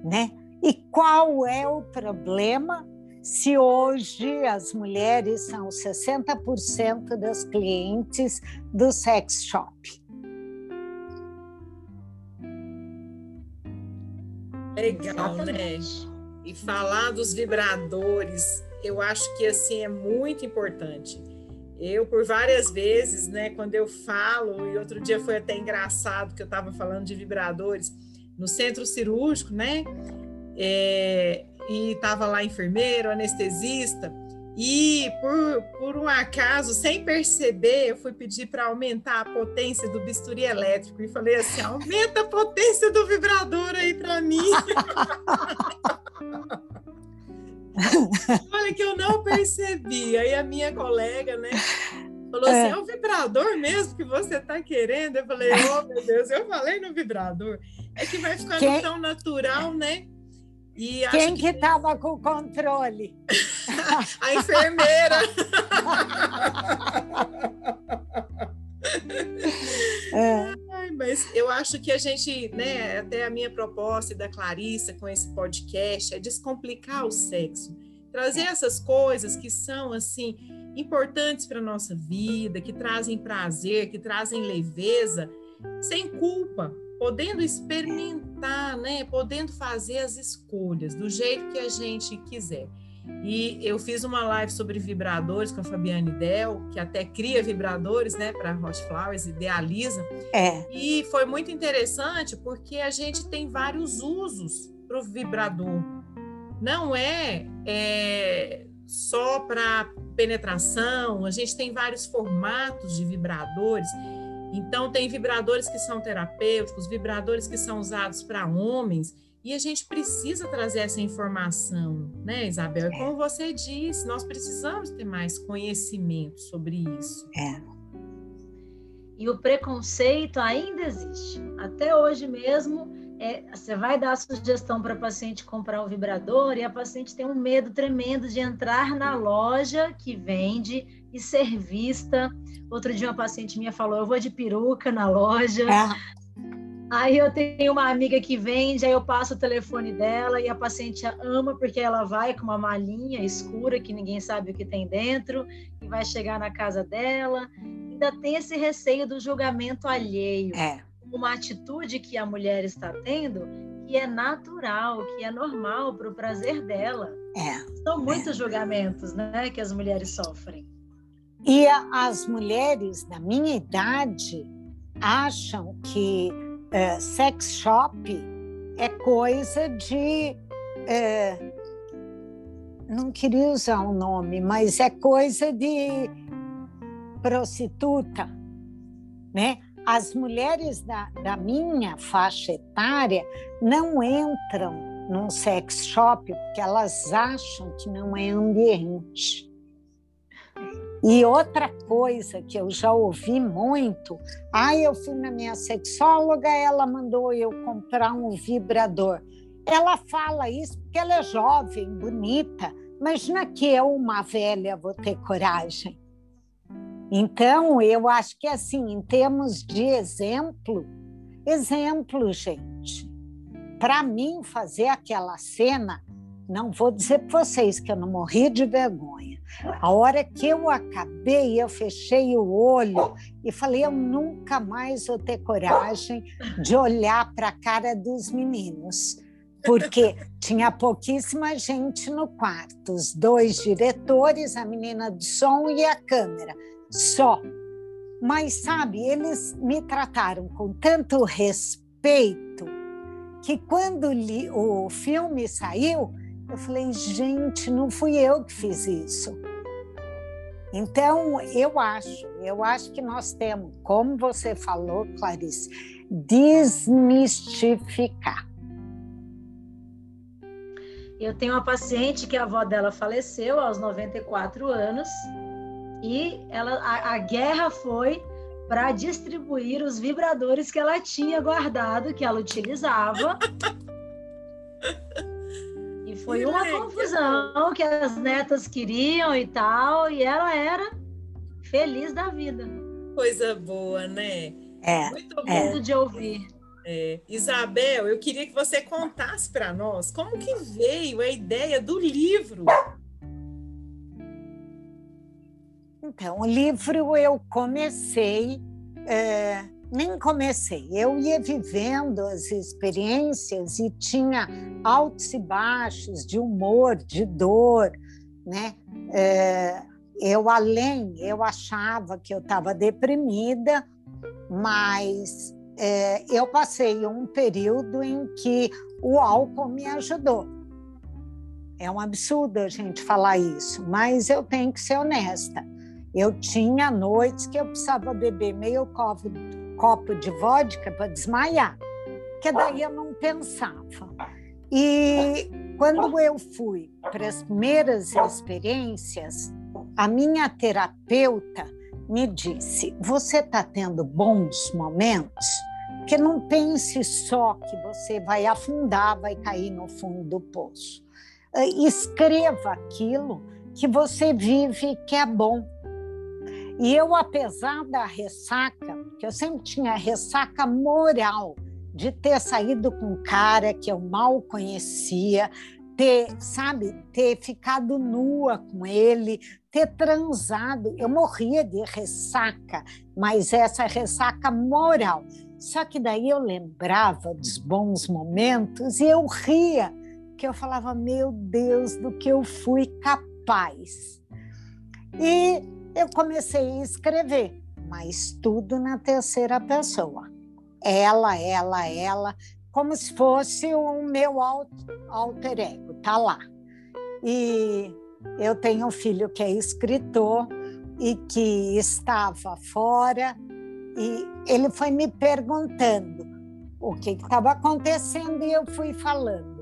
né? E qual é o problema se hoje as mulheres são 60% das clientes do sex shop? Legal, né? E falar dos vibradores, eu acho que assim é muito importante. Eu, por várias vezes, né, quando eu falo, e outro dia foi até engraçado que eu estava falando de vibradores no centro cirúrgico, né? É, e estava lá enfermeiro, anestesista, e por, por um acaso, sem perceber, eu fui pedir para aumentar a potência do bisturi elétrico e falei assim: aumenta a potência do vibrador aí para mim. [laughs] Olha que eu não percebi. Aí a minha colega, né, falou assim: é, é o vibrador mesmo que você está querendo? Eu falei: oh meu Deus, eu falei no vibrador. É que vai ficando tão natural, né? E Quem que estava que... com o controle? [laughs] a enfermeira. É. Ai, mas eu acho que a gente, né, até a minha proposta e da Clarissa com esse podcast é descomplicar o sexo, trazer essas coisas que são assim importantes para nossa vida, que trazem prazer, que trazem leveza, sem culpa, podendo experimentar, né, podendo fazer as escolhas do jeito que a gente quiser. E eu fiz uma live sobre vibradores com a Fabiane Del, que até cria vibradores, né, para Hot Flowers, idealiza. É. E foi muito interessante porque a gente tem vários usos para o vibrador. Não é, é só para penetração, a gente tem vários formatos de vibradores. Então, tem vibradores que são terapêuticos, vibradores que são usados para homens. E a gente precisa trazer essa informação, né, Isabel? É. Como você disse, nós precisamos ter mais conhecimento sobre isso. É. E o preconceito ainda existe. Até hoje mesmo, é, você vai dar a sugestão para a paciente comprar um vibrador e a paciente tem um medo tremendo de entrar na loja que vende e ser vista. Outro dia uma paciente minha falou, eu vou de peruca na loja. É. Aí eu tenho uma amiga que vende, aí eu passo o telefone dela e a paciente ama porque ela vai com uma malinha escura que ninguém sabe o que tem dentro e vai chegar na casa dela. Ainda tem esse receio do julgamento alheio. É. Uma atitude que a mulher está tendo que é natural, que é normal para o prazer dela. É. São muitos é. julgamentos, né, que as mulheres sofrem. E as mulheres da minha idade acham que é, sex shop é coisa de. É, não queria usar o um nome, mas é coisa de prostituta, né? As mulheres da, da minha faixa etária não entram num sex shop porque elas acham que não é ambiente. E outra coisa que eu já ouvi muito, ah, eu fui na minha sexóloga, ela mandou eu comprar um vibrador. Ela fala isso porque ela é jovem, bonita. Imagina que eu, uma velha, vou ter coragem. Então, eu acho que assim, em termos de exemplo, exemplo, gente. Para mim, fazer aquela cena, não vou dizer para vocês que eu não morri de vergonha a hora que eu acabei, eu fechei o olho e falei: eu nunca mais vou ter coragem de olhar para a cara dos meninos, porque tinha pouquíssima gente no quarto os dois diretores, a menina de som e a câmera, só. Mas, sabe, eles me trataram com tanto respeito que quando li, o filme saiu, eu falei, gente, não fui eu que fiz isso. Então, eu acho, eu acho que nós temos, como você falou, Clarice, desmistificar. Eu tenho uma paciente que a avó dela faleceu aos 94 anos e ela, a, a guerra foi para distribuir os vibradores que ela tinha guardado, que ela utilizava. [laughs] Foi uma confusão que as netas queriam e tal, e ela era feliz da vida. Coisa boa, né? É. Muito é. bom de ouvir. É. Isabel, eu queria que você contasse para nós como que veio a ideia do livro. Então, o livro eu comecei é, nem comecei. Eu ia vivendo as experiências e tinha altos e baixos de humor, de dor, né? É, eu além, eu achava que eu estava deprimida, mas é, eu passei um período em que o álcool me ajudou. É um absurdo a gente falar isso, mas eu tenho que ser honesta. Eu tinha noites que eu precisava beber meio copo copo de vodka para desmaiar, que daí eu não pensava. E quando eu fui para as primeiras experiências, a minha terapeuta me disse: Você está tendo bons momentos? Que não pense só que você vai afundar, vai cair no fundo do poço. Escreva aquilo que você vive que é bom. E eu, apesar da ressaca, que eu sempre tinha ressaca moral de ter saído com um cara que eu mal conhecia, ter, sabe, ter ficado nua com ele, ter transado. Eu morria de ressaca, mas essa ressaca moral. Só que daí eu lembrava dos bons momentos e eu ria, que eu falava, meu Deus, do que eu fui capaz. E eu comecei a escrever, mas tudo na terceira pessoa. Ela, ela, ela, como se fosse o meu alter ego, tá lá. E eu tenho um filho que é escritor e que estava fora e ele foi me perguntando o que estava acontecendo e eu fui falando.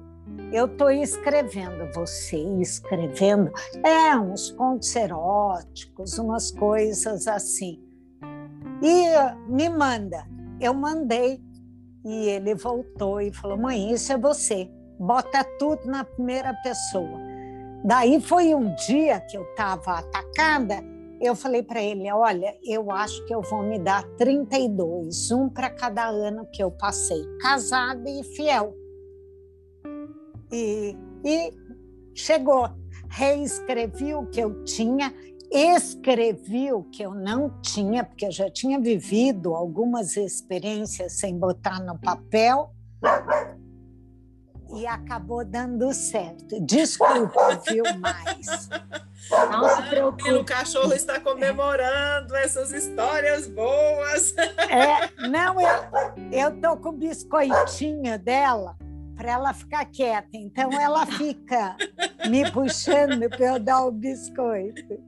Eu estou escrevendo, você escrevendo, é uns contos eróticos, umas coisas assim. E me manda. Eu mandei e ele voltou e falou: Mãe, isso é você, bota tudo na primeira pessoa. Daí foi um dia que eu estava atacada eu falei para ele: olha, eu acho que eu vou me dar 32, um para cada ano que eu passei, casada e fiel. E, e chegou. Reescrevi o que eu tinha, escrevi o que eu não tinha, porque eu já tinha vivido algumas experiências sem botar no papel e acabou dando certo. Desculpa, viu, mais. Não se preocupe. O cachorro está comemorando essas histórias boas. É, não, eu, tô com o biscoitinho dela para ela ficar quieta. Então ela fica me puxando para eu dar o biscoito.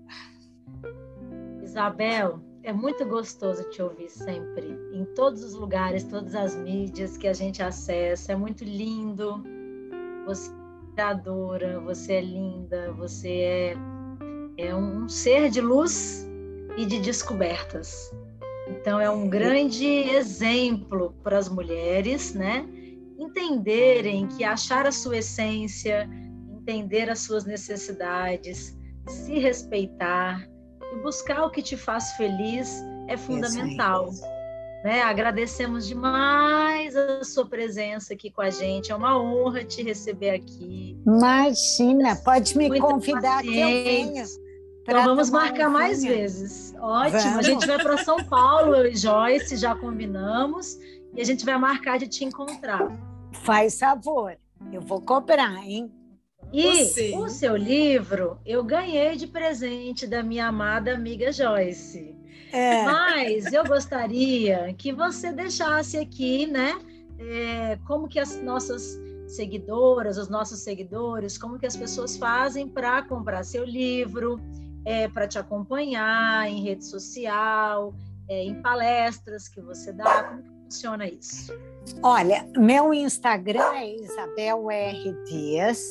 Isabel, é muito gostoso te ouvir sempre, em todos os lugares, todas as mídias que a gente acessa. É muito lindo. Você é adora, você é linda, você é, é um ser de luz e de descobertas. Então, é um grande exemplo para as mulheres, né? Entenderem que achar a sua essência, entender as suas necessidades, se respeitar, e buscar o que te faz feliz é fundamental. Né? Agradecemos demais a sua presença aqui com a gente. É uma honra te receber aqui. Imagina, pode me Muito convidar paciente. que eu venho. Então vamos marcar mais vezes. Ótimo. Vamos. A gente vai para São Paulo, eu e Joyce já combinamos e a gente vai marcar de te encontrar. Faz favor, eu vou cobrar, hein? E o seu livro eu ganhei de presente da minha amada amiga Joyce. É. Mas eu gostaria que você deixasse aqui, né, é, como que as nossas seguidoras, os nossos seguidores, como que as pessoas fazem para comprar seu livro, é, para te acompanhar em rede social, é, em palestras que você dá, como que funciona isso? Olha, meu Instagram é Isabel R. Dias,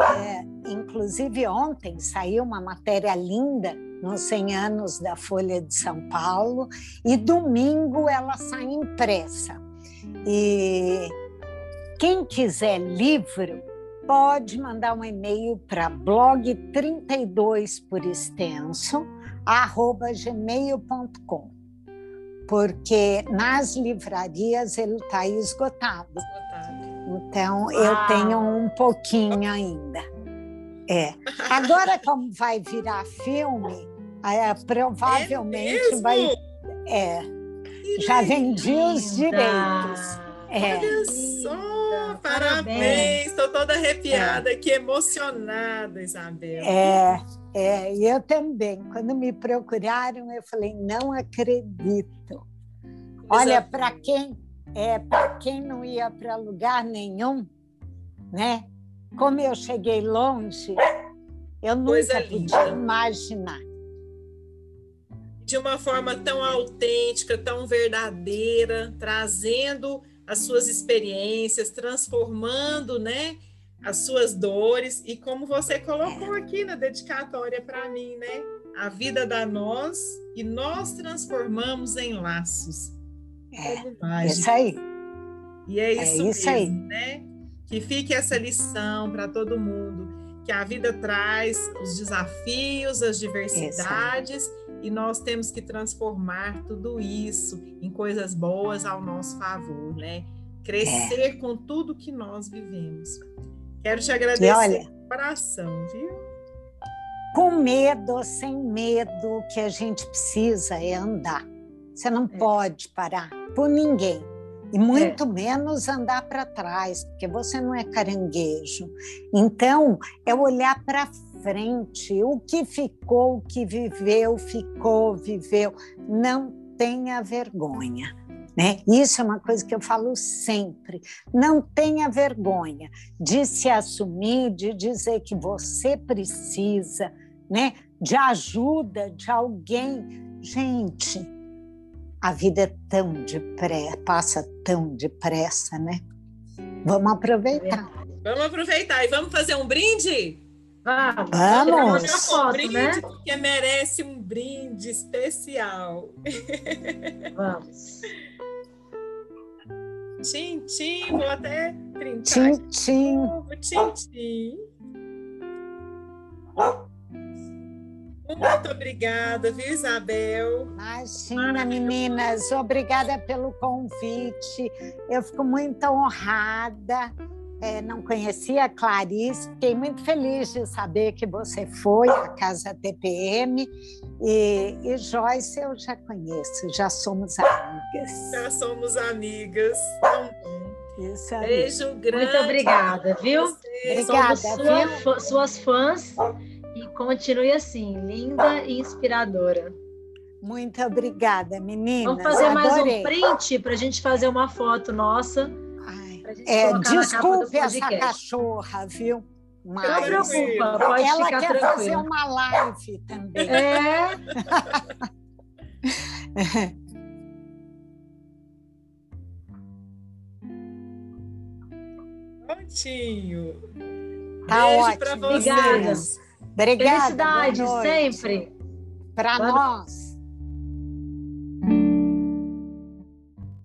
é, inclusive, ontem saiu uma matéria linda nos 100 anos da Folha de São Paulo, e domingo ela sai impressa. E quem quiser livro, pode mandar um e-mail para blog 32 por extenso, arroba gmail.com, porque nas livrarias ele está esgotado. esgotado. Então, eu ah. tenho um pouquinho ainda. É. [laughs] Agora, como vai virar filme, é, provavelmente é vai. É. Já vendi os direitos. É. Olha só, parabéns! Estou toda arrepiada, é. que emocionada, Isabel. É, é, eu também. Quando me procuraram, eu falei, não acredito. Olha, para quem é, para quem não ia para lugar nenhum, né? Como eu cheguei longe, eu nunca podia imaginar. De uma forma tão autêntica, tão verdadeira, trazendo as suas experiências, transformando, né? As suas dores e como você colocou aqui na dedicatória para mim, né? A vida da nós e nós transformamos em laços. É, isso aí. E é isso, é isso mesmo, aí. né? Que fique essa lição para todo mundo. que a vida traz os desafios, as diversidades, e nós temos que transformar tudo isso em coisas boas ao nosso favor, né? Crescer é. com tudo que nós vivemos. Quero te agradecer e olha, de coração, viu? Com medo ou sem medo, o que a gente precisa é andar. Você não é. pode parar por ninguém. E muito é. menos andar para trás, porque você não é caranguejo. Então, é olhar para frente. O que ficou, o que viveu, ficou, viveu. Não tenha vergonha. Né? Isso é uma coisa que eu falo sempre. Não tenha vergonha de se assumir, de dizer que você precisa né? de ajuda de alguém. Gente, a vida é tão depressa, passa tão depressa, né? Vamos aproveitar. Vamos aproveitar e vamos fazer um brinde? Vamos. Vamos. Um foto, brinde, né? porque merece um brinde especial. Vamos. [laughs] Tchim, tchim, vou até printar. Tchim, tchim. Tchim, tchim. Muito obrigada, viu, Isabel? Imagina, meninas, obrigada pelo convite. Eu fico muito honrada. É, não conhecia a Clarice, fiquei muito feliz de saber que você foi à Casa TPM. E, e Joyce eu já conheço, já somos amigas. Já somos amigas. Isso aí. Beijo grande. Muito obrigada, viu? Obrigada, Somos sua, suas fãs e continue assim, linda e inspiradora. Muito obrigada, menina. Vamos fazer mais um print para a gente fazer uma foto nossa. Ai, é, desculpe essa cachorra, viu? Mas... Não preocupa, pode Ela ficar quer tranquila. fazer uma live também. É. [laughs] Prontinho. Tá Beijo ótimo. para vocês. Obrigada. Obrigada. Felicidade sempre. Para nós.